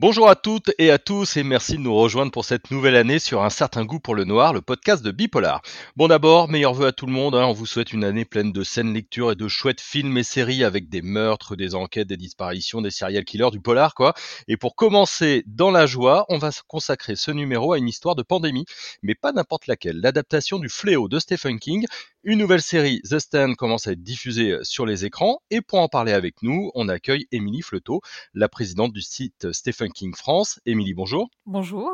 Bonjour à toutes et à tous et merci de nous rejoindre pour cette nouvelle année sur Un certain goût pour le noir, le podcast de Bipolar. Bon d'abord, meilleurs vœux à tout le monde, hein. on vous souhaite une année pleine de saines lectures et de chouettes films et séries avec des meurtres, des enquêtes, des disparitions, des serial killers, du polar quoi. Et pour commencer dans la joie, on va consacrer ce numéro à une histoire de pandémie, mais pas n'importe laquelle, l'adaptation du Fléau de Stephen King, une nouvelle série, The Stand, commence à être diffusée euh, sur les écrans. Et pour en parler avec nous, on accueille Émilie Fleuteau, la présidente du site Stephen King France. Émilie, bonjour. Bonjour.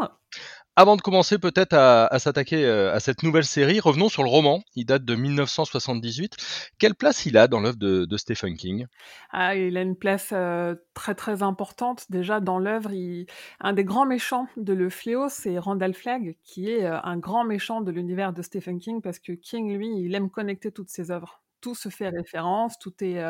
Avant de commencer peut-être à, s'attaquer euh, à cette nouvelle série, revenons sur le roman. Il date de 1978. Quelle place il a dans l'œuvre de, Stephen King? Ah, Il a une place euh, très très importante. Déjà dans l'œuvre, un des grands méchants de Le Fléau, c'est Randall Flagg, qui est euh, un grand méchant de l'univers de Stephen King, parce que King, lui, il aime connecter toutes ses œuvres tout se fait référence, tout est,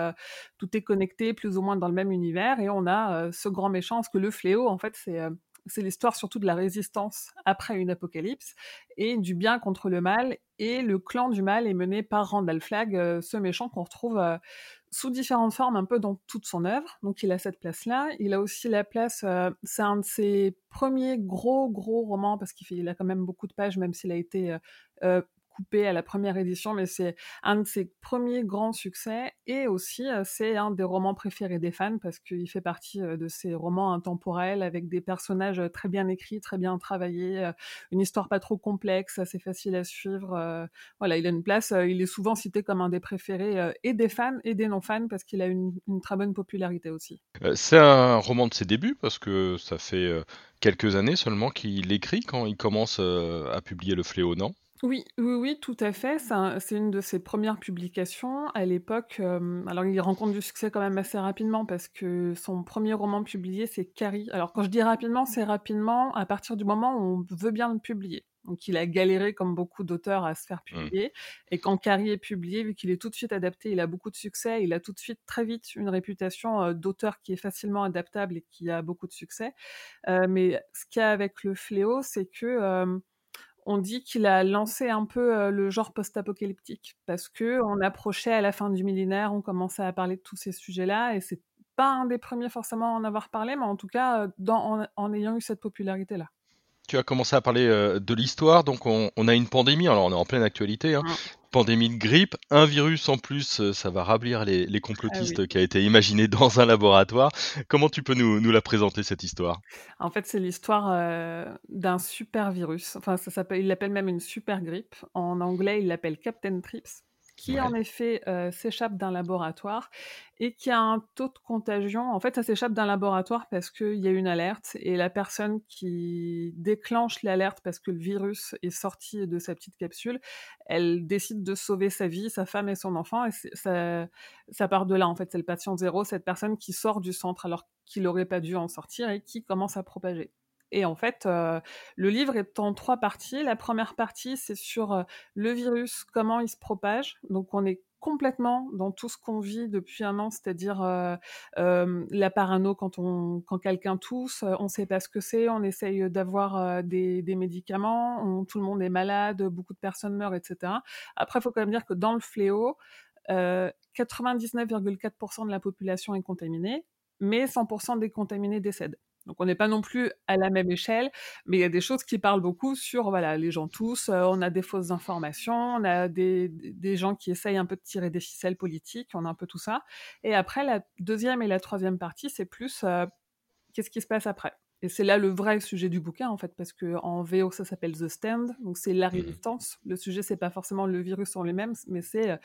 tout est connecté plus ou moins dans le même univers, et on a ce grand méchant, parce que le fléau, en fait, c'est c'est l'histoire surtout de la résistance après une apocalypse et du bien contre le mal. Et le clan du mal est mené par Randall Flagg, euh, ce méchant qu'on retrouve euh, sous différentes formes un peu dans toute son œuvre. Donc il a cette place-là. Il a aussi la place, euh, c'est un de ses premiers gros gros romans parce qu'il a quand même beaucoup de pages, même s'il a été coupé à la première édition, mais c'est un de ses premiers grands succès et aussi euh, c'est un des romans préférés des fans parce qu'il fait partie euh, de ces romans intemporels avec des personnages euh, très bien écrits, très bien travaillés, une histoire pas trop complexe, assez facile à suivre. Voilà, il a une place, il est souvent cité comme un des préférés et des fans et des non-fans parce qu'il a une, une, très bonne popularité aussi. C'est un roman de ses débuts parce que ça fait quelques années seulement qu'il écrit quand il commence à publier Le Fléau, non oui, oui, oui, tout à fait. C'est une de ses premières publications. À l'époque, euh, alors il rencontre du succès quand même assez rapidement parce que son premier roman publié, c'est Carrie. Alors quand je dis rapidement, c'est rapidement à partir du moment où on veut bien le publier. Donc il a galéré comme beaucoup d'auteurs à se faire mmh. publier. Et quand Carrie est publié, vu qu'il est tout de suite adapté, il a beaucoup de succès, il a tout de suite très vite une réputation euh, d'auteur qui est facilement adaptable et qui a beaucoup de succès. Euh, mais ce qu'il y a avec le fléau, c'est que on dit qu'il a lancé un peu euh, le genre post-apocalyptique parce que on approchait à la fin du millénaire, on commençait à parler de tous ces sujets-là et c'est pas un des premiers forcément à en avoir parlé, mais en tout cas euh, en ayant eu cette popularité-là. Tu as commencé à parler euh, de l'histoire, donc on, a une pandémie, alors on est en pleine actualité, hein. Pandémie de grippe, un virus en plus, euh, ça va rablir les, complotistes ah qui a été imaginé dans un laboratoire. Comment tu peux nous, la présenter cette histoire? En fait, c'est l'histoire euh, d'un super virus. Enfin, ça s'appelle, il l'appelle même une super grippe. En anglais, il l'appelle Captain Trips qui en effet s'échappe d'un laboratoire et qui a un taux de contagion. En fait, ça s'échappe d'un laboratoire parce qu'il y a une alerte et la personne qui déclenche l'alerte parce que le virus est sorti de sa petite capsule, elle décide de sauver sa vie, sa femme et son enfant et ça, ça part de là. En fait, c'est le patient zéro, cette personne qui sort du centre alors qu'il n'aurait pas dû en sortir et qui commence à propager. Et en fait, euh, le livre est en trois parties. La première partie, c'est sur euh, le virus, comment il se propage. Donc, on est complètement dans tout ce qu'on vit depuis un an, c'est-à-dire euh, la parano quand, quand quelqu'un tousse, on ne sait pas ce que c'est, on essaye d'avoir des, des, médicaments, tout le monde est malade, beaucoup de personnes meurent, etc. Après, il faut quand même dire que dans le fléau, 99,4% de la population est contaminée, mais 100% des contaminés décèdent. Donc on n'est pas non plus à la même échelle, mais il y a des choses qui parlent beaucoup sur voilà les gens tous. Euh, on a des fausses informations, on a des, des, gens qui essayent un peu de tirer des ficelles politiques, on a un peu tout ça. Et après la deuxième et la troisième partie, c'est plus euh, qu'est-ce qui se passe après? Et c'est là le vrai sujet du bouquin en fait, parce que en VO ça s'appelle The Stand, donc c'est la mmh résistance. Le sujet c'est pas forcément le virus en lui-même, mais c'est euh,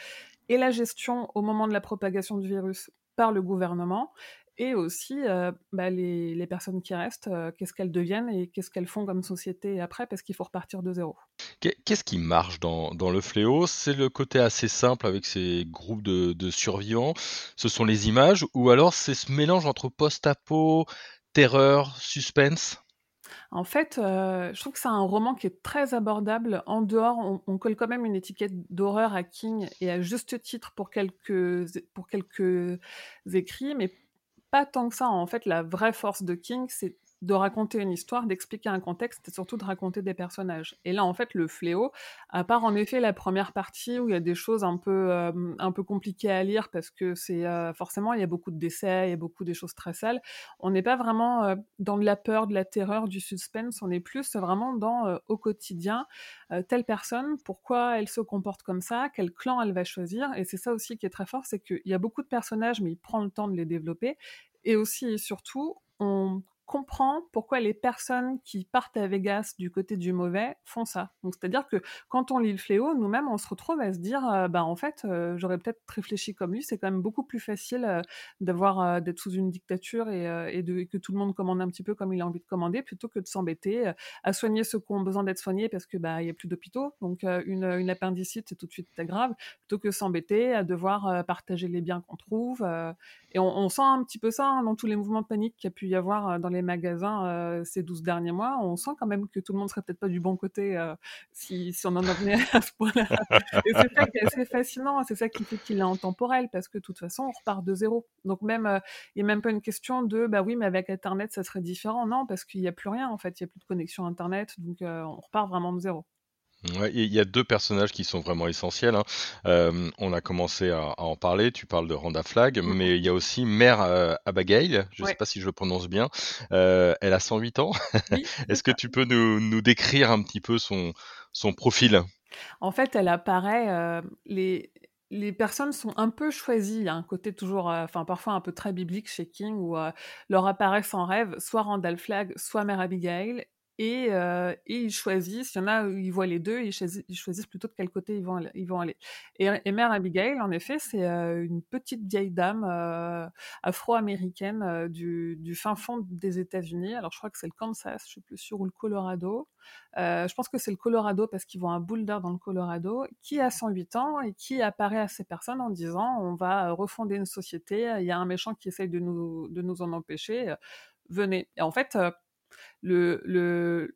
et la gestion au moment de la propagation du virus par le gouvernement et aussi euh, bah, les, personnes qui restent, euh, qu'est-ce qu'elles deviennent et qu'est-ce qu'elles font comme société après, parce qu'il faut repartir de zéro. Qu'est-ce qui marche dans, le fléau? C'est le côté assez simple avec ces groupes de, survivants, ce sont les images, ou alors c'est ce mélange entre post-apo, terreur, suspense? En fait, euh, je trouve que c'est un roman qui est très abordable. En dehors, on, on colle quand même une étiquette d'horreur à King et à juste titre pour quelques, pour quelques écrits, mais pas tant que ça. En fait, la vraie force de King, c'est de raconter une histoire, d'expliquer un contexte et surtout de raconter des personnages. Et là, en fait, le fléau, à part en effet la première partie où il y a des choses un peu, euh, un peu compliquées à lire parce que c'est euh, forcément, il y a beaucoup de décès, il y a beaucoup des choses très sales, on n'est pas vraiment euh, dans de la peur, de la terreur, du suspense, on est plus vraiment dans au quotidien, telle personne, pourquoi elle se comporte comme ça, quel clan elle va choisir. Et c'est ça aussi qui est très fort, c'est qu'il y a beaucoup de personnages, mais il prend le temps de les développer. Et aussi et surtout, on comprend pourquoi les personnes qui partent à Vegas du côté du mauvais font ça. Donc c'est-à-dire que quand on lit le fléau, nous-mêmes on se retrouve à se dire euh, bah en fait euh, j'aurais peut-être réfléchi comme lui, c'est quand même beaucoup plus facile euh, d'avoir d'être sous une dictature et, de, que tout le monde commande un petit peu comme il a envie de commander plutôt que de s'embêter à soigner ceux qui ont besoin d'être soignés parce que bah il y a plus d'hôpitaux. Donc une, une appendicite c'est tout de suite grave plutôt que s'embêter à devoir partager les biens qu'on trouve et on, sent un petit peu ça hein, dans tous les mouvements de panique qu'il y a pu y avoir dans les magasins euh, ces 12 derniers mois, on sent quand même que tout le monde serait peut-être pas du bon côté euh, si, on en venait à ce point-là. Et c'est fascinant, c'est ça qui fait qu'il est intemporel, parce que de toute façon, on repart de zéro. Donc même, euh, il n'y a même pas une question de, bah oui, mais avec Internet, ça serait différent. Non, parce qu'il n'y a plus rien, en fait, il n'y a plus de connexion Internet, donc on repart vraiment de zéro. Ouais, il y a deux personnages qui sont vraiment essentiels. Hein. Euh, on a commencé à, en parler. Tu parles de Randa Flag, mmh mais il y a aussi Mère euh, Abigail. Je ne sais pas si je le prononce bien. Euh, elle a 108 ans. Est-ce que tu peux nous, nous, décrire un petit peu son, son profil? En fait, elle apparaît. les, les personnes sont un peu choisies. Il y a un côté toujours, enfin parfois un peu très biblique chez King où leur apparaissent en rêve soit Randall Flag, soit Mère Abigail. Et, ils choisissent, il y en a où ils voient les deux, ils choisissent, plutôt de quel côté ils vont aller. Aller. Et, Mère Abigail, en effet, c'est une petite vieille dame afro-américaine du, fin fond des États-Unis. Alors je crois que c'est le Kansas, je suis plus sûre, ou le Colorado. je pense que c'est le Colorado parce qu'ils vont à Boulder dans le Colorado, qui a 108 ans et qui apparaît à ces personnes en disant on va refonder une société, il y a un méchant qui essaye de nous en empêcher, venez. Et en fait, le, le,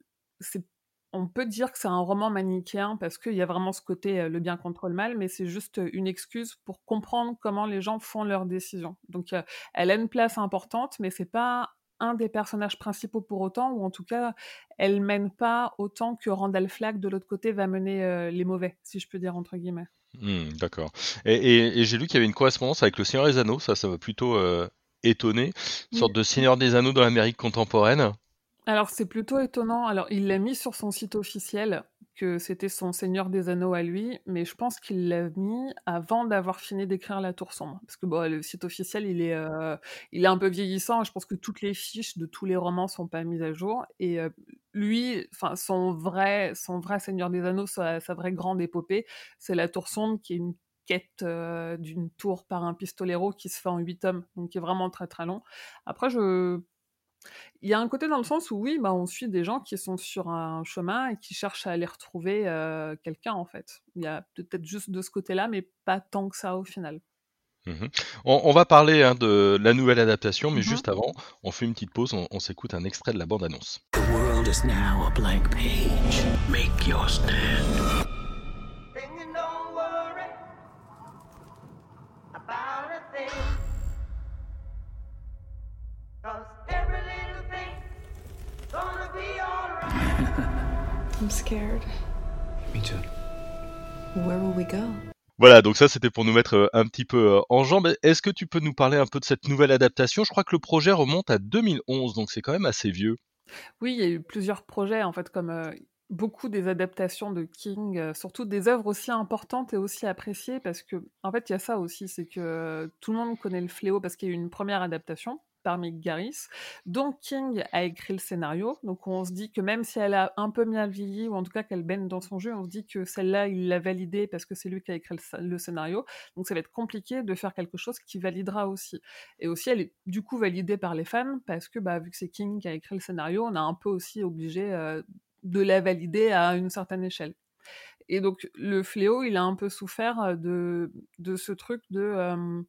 on peut dire que c'est un roman manichéen parce qu'il y a vraiment ce côté le bien contre le mal, mais c'est juste une excuse pour comprendre comment les gens font leurs décisions. Donc elle a une place importante, mais c'est pas un des personnages principaux pour autant, ou en tout cas, elle mène pas autant que Randall Flagg de l'autre côté va mener les mauvais, si je peux dire entre guillemets. Mmh, d'accord. Et, j'ai lu qu'il y avait une correspondance avec le Seigneur des Anneaux, ça, ça m'a plutôt étonné. Une sorte de Seigneur des Anneaux dans l'Amérique contemporaine. Alors c'est plutôt étonnant. Alors il l'a mis sur son site officiel que c'était son Seigneur des Anneaux à lui, mais je pense qu'il l'a mis avant d'avoir fini d'écrire La Tour Sombre. Parce que bon, le site officiel, il est, euh, il est un peu vieillissant. Je pense que toutes les fiches de tous les romans sont pas mises à jour. Et euh, lui, enfin son vrai, son vrai Seigneur des Anneaux, sa, vraie grande épopée, c'est La Tour Sombre, qui est une quête euh, d'une tour par un pistolero qui se fait en huit tomes, donc qui est vraiment très très long. Après, je il y a un côté dans le sens où oui, bah, on suit des gens qui sont sur un chemin et qui cherchent à aller retrouver euh, quelqu'un en fait. Il y a peut-être juste de ce côté-là, mais pas tant que ça au final. Mmh on, va parler hein, de la nouvelle adaptation, mais mmh juste avant, on fait une petite pause, on, s'écoute un extrait de la bande-annonce. Voilà, donc ça c'était pour nous mettre euh, un petit peu euh, en jambe. Est-ce que tu peux nous parler un peu de cette nouvelle adaptation? Je crois que le projet remonte à 2011, donc c'est quand même assez vieux. Oui, il y a eu plusieurs projets en fait, comme euh, beaucoup des adaptations de King, surtout des œuvres aussi importantes et aussi appréciées, parce que en fait il y a ça aussi, c'est que tout le monde connaît le fléau parce qu'il y a eu une première adaptation par Mick Garris. Donc King a écrit le scénario. Donc on se dit que même si elle a un peu mal vieilli, ou en tout cas qu'elle baigne dans son jeu, on se dit que celle-là, il l'a validée parce que c'est lui qui a écrit le, scénario. Donc ça va être compliqué de faire quelque chose qui validera aussi. Et aussi, elle est du coup validée par les fans parce que bah, vu que c'est King qui a écrit le scénario, on a un peu aussi obligé euh, de la valider à une certaine échelle. Et donc le fléau, il a un peu souffert euh, de, de ce truc de... Euh,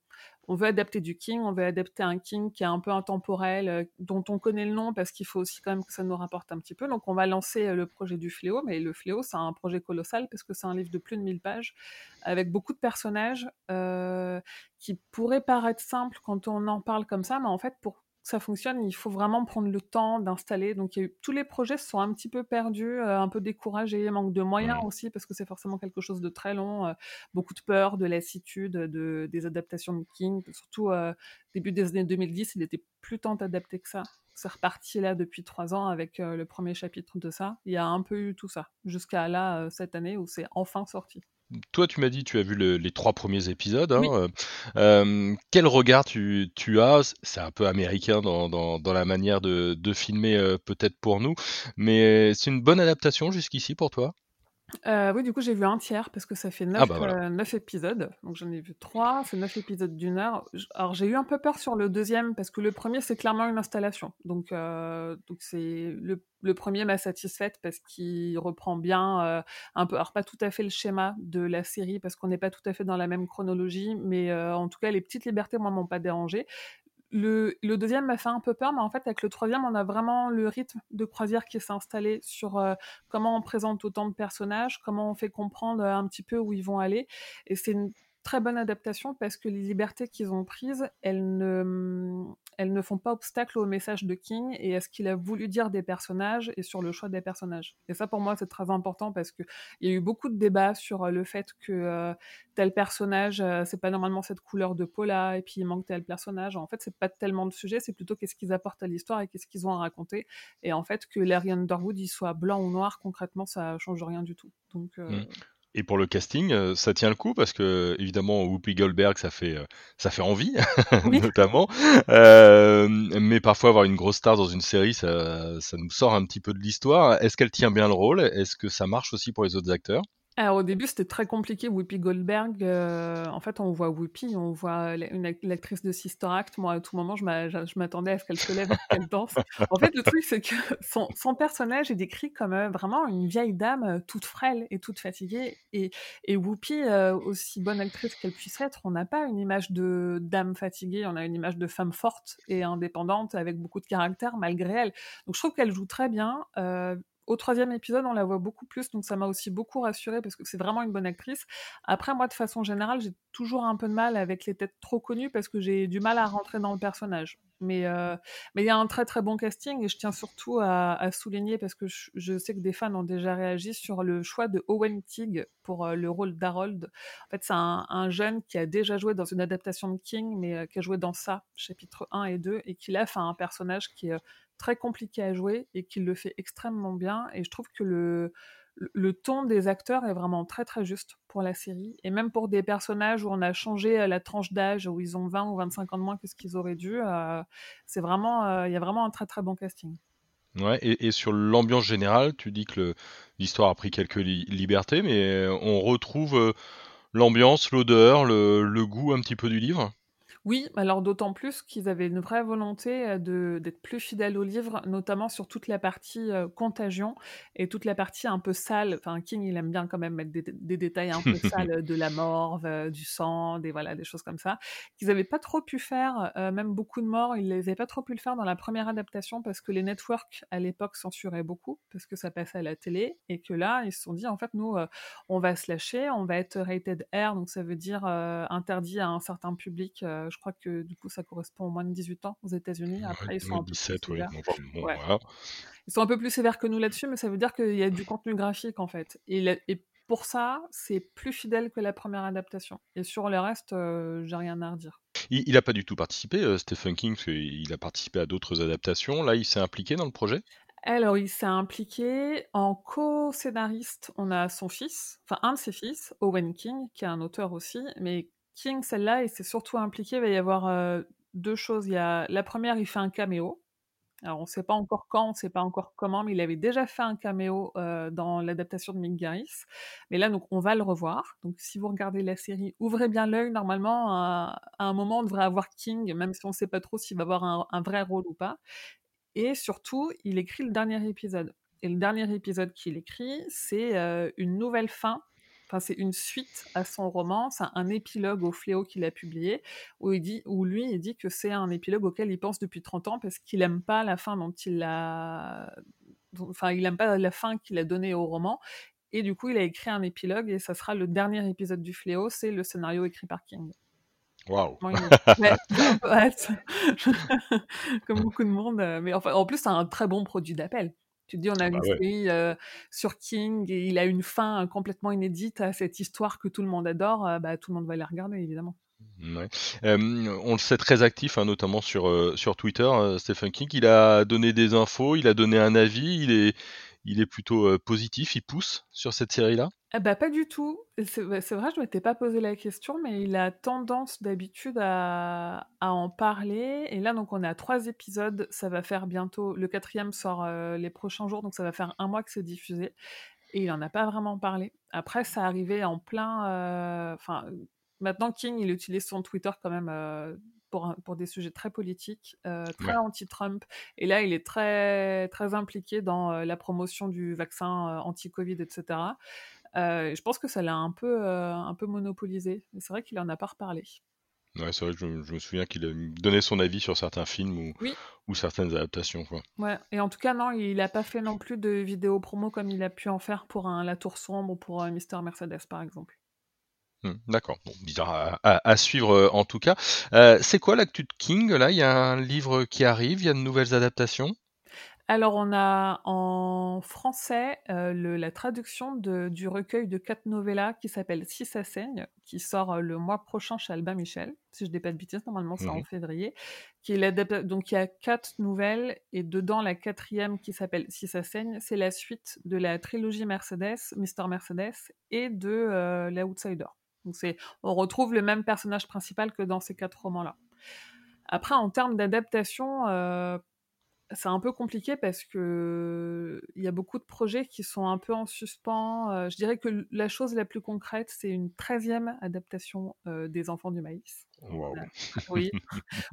on veut adapter du King, on veut adapter un King qui est un peu intemporel, euh, dont on connaît le nom parce qu'il faut aussi quand même que ça nous rapporte un petit peu. Donc on va lancer euh, le projet du Fléau, mais le Fléau c'est un projet colossal parce que c'est un livre de plus de 1000 pages avec beaucoup de personnages euh, qui pourraient paraître simples quand on en parle comme ça, mais en fait pour ça fonctionne, il faut vraiment prendre le temps d'installer. Donc, tous les projets sont un petit peu perdus, euh, un peu découragés, manque de moyens aussi, parce que c'est forcément quelque chose de très long. Euh, beaucoup de peur, de lassitude, de, des adaptations de King. Surtout euh, début des années 2010, il était plus tant adapté que ça. C'est reparti là depuis trois ans avec le premier chapitre de ça. Il y a un peu eu tout ça, jusqu'à là, cette année, où c'est enfin sorti toi, tu m'as dit, tu as vu les trois premiers épisodes. Hein, euh, euh, quel regard tu, as? C'est un peu américain dans, la manière de, filmer, euh, peut-être pour nous, mais c'est une bonne adaptation jusqu'ici pour toi? Euh, oui, du coup, j'ai vu un tiers parce que ça fait 9, ah bah euh, épisodes. Donc j'en ai vu 3, c'est 9 épisodes d'une heure. Alors j'ai eu un peu peur sur le deuxième parce que le premier, c'est clairement une installation. Donc euh, donc c'est le, le premier m'a satisfaite parce qu'il reprend bien un peu, alors pas tout à fait le schéma de la série parce qu'on n'est pas tout à fait dans la même chronologie, mais en tout cas, les petites libertés, moi, m'ont pas dérangé. Le, deuxième m'a fait un peu peur, mais en fait, avec le troisième, on a vraiment le rythme de croisière qui s'est installé sur euh, comment on présente autant de personnages, comment on fait comprendre euh, un petit peu où ils vont aller. Et c'est une très bonne adaptation parce que les libertés qu'ils ont prises, elles ne, elles ne font pas obstacle au message de King et à ce qu'il a voulu dire des personnages et sur le choix des personnages. Et ça, pour moi, c'est très important parce qu'il y a eu beaucoup de débats sur euh, le fait que euh, tel personnage, euh, c'est pas normalement cette couleur de peau là, et puis il manque tel personnage. En fait, c'est pas tellement de sujet, c'est plutôt qu'est-ce qu'ils apportent à l'histoire et qu'est-ce qu'ils ont à raconter. Et en fait, que Larry Underwood, il soit blanc ou noir, concrètement, ça change rien du tout. Donc. Mmh. Et pour le casting, euh, ça tient le coup parce que évidemment Whoopi Goldberg, ça fait euh, ça fait envie, notamment. Euh, mais parfois avoir une grosse star dans une série, ça, ça nous sort un petit peu de l'histoire. Est-ce qu'elle tient bien le rôle? Est-ce que ça marche aussi pour les autres acteurs? Alors, au début, c'était très compliqué. Whoopi Goldberg, euh, en fait, on voit Whoopi, on voit une l'actrice de Sister Act. Moi, à tout moment, je m'attendais à ce qu'elle se lève qu'elle danse. En fait, le truc, c'est que son, son, personnage est décrit comme euh, vraiment une vieille dame euh, toute frêle et toute fatiguée. Et Whoopi, aussi bonne actrice qu'elle puisse être, on n'a pas une image de dame fatiguée, on a une image de femme forte et indépendante avec beaucoup de caractère malgré elle. Donc, je trouve qu'elle joue très bien au troisième épisode, on la voit beaucoup plus, donc ça m'a aussi beaucoup rassurée parce que c'est vraiment une bonne actrice. Après, moi, de façon générale, j'ai toujours un peu de mal avec les têtes trop connues parce que j'ai du mal à rentrer dans le personnage. Mais euh, mais il y a un très très bon casting et je tiens surtout à, souligner parce que je, sais que des fans ont déjà réagi sur le choix de Owen Teague pour euh, le rôle d'Harold. En fait, c'est un, jeune qui a déjà joué dans une adaptation de King, mais euh, qui a joué dans ça, chapitre 1 et 2, et qui là fait un personnage qui est très compliqué à jouer et qu'il le fait extrêmement bien. Et je trouve que le, le ton des acteurs est vraiment très très juste pour la série. Et même pour des personnages où on a changé euh, la tranche d'âge, où ils ont 20 ou 25 ans de moins que ce qu'ils auraient dû, euh, c'est vraiment, euh, il y a vraiment un très très bon casting. Ouais, et, sur l'ambiance générale, tu dis que l'histoire a pris quelques libertés, mais on retrouve l'ambiance, l'odeur, le goût un petit peu du livre? Oui, alors d'autant plus qu'ils avaient une vraie volonté de d'être plus fidèles au livre, notamment sur toute la partie euh, contagion et toute la partie un peu sale. Enfin, King, il aime bien quand même mettre des, détails un peu sales de la morve, euh, du sang, des voilà, des choses comme ça, qu'ils n'avaient pas trop pu faire. même beaucoup de morts, ils n'avaient pas trop pu le faire dans la première adaptation parce que les networks à l'époque censuraient beaucoup parce que ça passait à la télé et que là, ils se sont dit en fait, nous, on va se lâcher, on va être rated R, donc ça veut dire interdit à un certain public je crois que du coup, ça correspond au moins de 18 ans aux États-unis. Après, ils sont un peu plus sévères. Ils sont un peu plus sévères que nous là-dessus, mais ça veut dire qu'il y a du contenu graphique en fait. Et, pour ça, c'est plus fidèle que la première adaptation. Et sur le reste, euh, j'ai rien à redire. Il n'a pas du tout participé, euh, Stephen King, parce qu'il a participé à d'autres adaptations. Là, il s'est impliqué dans le projet? Alors, il s'est impliqué en co-scénariste. On a son fils, enfin un de ses fils, Owen King, qui est un auteur aussi, mais King, celle-là, il s'est surtout impliqué. Il va y avoir deux choses. Il y a, la première, il fait un caméo. Alors, on ne sait pas encore quand, on ne sait pas encore comment, mais il avait déjà fait un caméo dans l'adaptation de Mick Garris. Mais là, donc, on va le revoir. Donc, si vous regardez la série, ouvrez bien l'œil. Normalement, à, un moment, on devrait avoir King, même si on ne sait pas trop s'il va avoir un, vrai rôle ou pas. Et surtout, il écrit le dernier épisode. Et le dernier épisode qu'il écrit, c'est une nouvelle fin c'est une suite à son roman, c'est un épilogue au fléau qu'il a publié, où, il dit, où lui, il dit que c'est un épilogue auquel il pense depuis 30 ans parce qu'il n'aime pas la fin dont il a... Enfin, il n'aime pas la fin qu'il a donnée au roman. Et du coup, il a écrit un épilogue et ça sera le dernier épisode du fléau, c'est le scénario écrit par King. Waouh. Comme beaucoup de monde, mais enfin, en plus, c'est un très bon produit d'appel. Tu te dis, on a Ah une bah ouais. série sur King et il a une fin complètement inédite à cette histoire que tout le monde adore, bah, tout le monde va la regarder, évidemment. Ouais. on le sait très actif, hein, notamment sur, sur Twitter, Stephen King. Il a donné des infos, il a donné un avis, il est, il est plutôt positif, il pousse sur cette série-là? Ah bah pas du tout. C'est vrai, je m'étais pas posé la question, mais il a tendance d'habitude à, en parler. Et là, donc, on a trois épisodes. Ça va faire bientôt. Le quatrième sort les prochains jours, donc ça va faire un mois que c'est diffusé. Et il en a pas vraiment parlé. Après, ça arrivait en plein. Enfin, maintenant, King, il utilise son Twitter quand même pour, pour, des sujets très politiques, très anti-Trump. Et là, il est très, très impliqué dans la promotion du vaccin anti-Covid, etc. je pense que ça l'a un peu, un peu monopolisé. C'est vrai qu'il en a pas reparlé. Ouais, c'est vrai, je, je, me souviens qu'il a donné son avis sur certains films ou, ou certaines adaptations. Quoi. Ouais, et en tout cas, non, il n'a pas fait non plus de vidéos promo comme il a pu en faire pour un La Tour Sombre ou pour Mister Mercedes, par exemple. Mmh, d'accord, bon, bizarre à, suivre euh, en tout cas. Euh, c'est quoi l'actu de King? Là, il y a un livre qui arrive, il y a de nouvelles adaptations? Alors, on a en français euh, la traduction du recueil de quatre novellas qui s'appelle Si ça saigne, qui sort le mois prochain chez Albin Michel, si je ne dis pas de bêtises, normalement c'est en février. Qui est Donc, il y a quatre nouvelles, et dedans, la quatrième qui s'appelle Si ça saigne, c'est la suite de la trilogie Mercedes, Mister Mercedes, et de l'Outsider. Donc on retrouve le même personnage principal que dans ces quatre romans-là. Après, en termes d'adaptation, euh, c'est un peu compliqué parce que il y a beaucoup de projets qui sont un peu en suspens. Euh, je dirais que la chose la plus concrète, c'est une treizième adaptation euh, des Enfants du Maïs. Oui.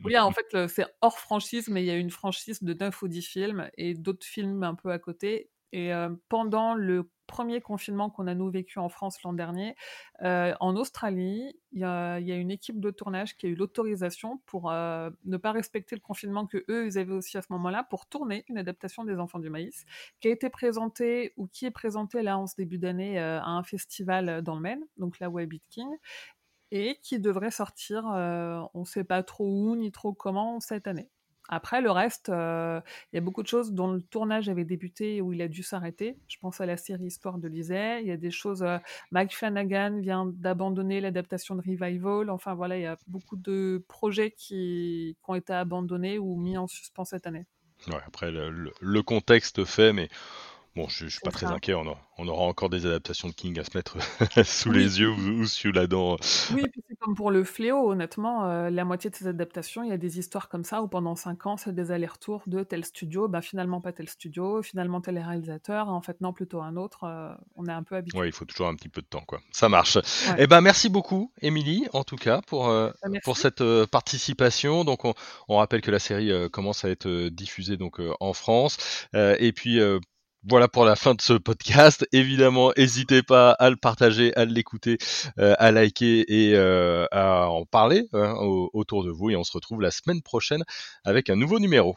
oui, en fait, c'est hors franchise, mais il y a une franchise de 9 ou 10 films et d'autres films un peu à côté. Et pendant le premier confinement qu'on a nous vécu en France l'an dernier, en Australie, il y, a une équipe de tournage qui a eu l'autorisation pour ne pas respecter le confinement que eux ils avaient aussi à ce moment-là pour tourner une adaptation des Enfants du Maïs qui a été présentée ou qui est présentée là en ce début d'année à un festival dans le Maine, donc la Wabbit King, et qui devrait sortir, on ne sait pas trop où ni trop comment cette année. Après, le reste, euh, il y a beaucoup de choses dont le tournage avait débuté où il a dû s'arrêter. Je pense à la série Histoire de Lisée. Il y a des choses. Euh, Mike Flanagan vient d'abandonner l'adaptation de Revival. Enfin, voilà, il y a beaucoup de projets qui, ont été abandonnés ou mis en suspens cette année. Ouais, après, le contexte fait, mais Bon, je, ne suis pas très inquiet, on, aura encore des adaptations de King à se mettre sous les yeux ou, sous la dent. Oui, puis c'est comme pour le fléau, honnêtement, euh, la moitié de ces adaptations, il y a des histoires comme ça où pendant 5 ans, c'est des allers-retours de tel studio, bah, finalement pas tel studio, finalement tel réalisateur, en fait non, plutôt un autre, euh, on est un peu habitué. Oui, il faut toujours un petit peu de temps, quoi. Ça marche. Eh ben, merci beaucoup, Émilie, en tout cas, pour, euh, bah, pour cette participation. Donc, on, on, rappelle que la série commence à être diffusée donc en France. et puis, voilà pour la fin de ce podcast. Évidemment, n'hésitez pas à le partager, à l'écouter, euh, à liker et euh, à en parler hein, autour de vous. Et on se retrouve la semaine prochaine avec un nouveau numéro.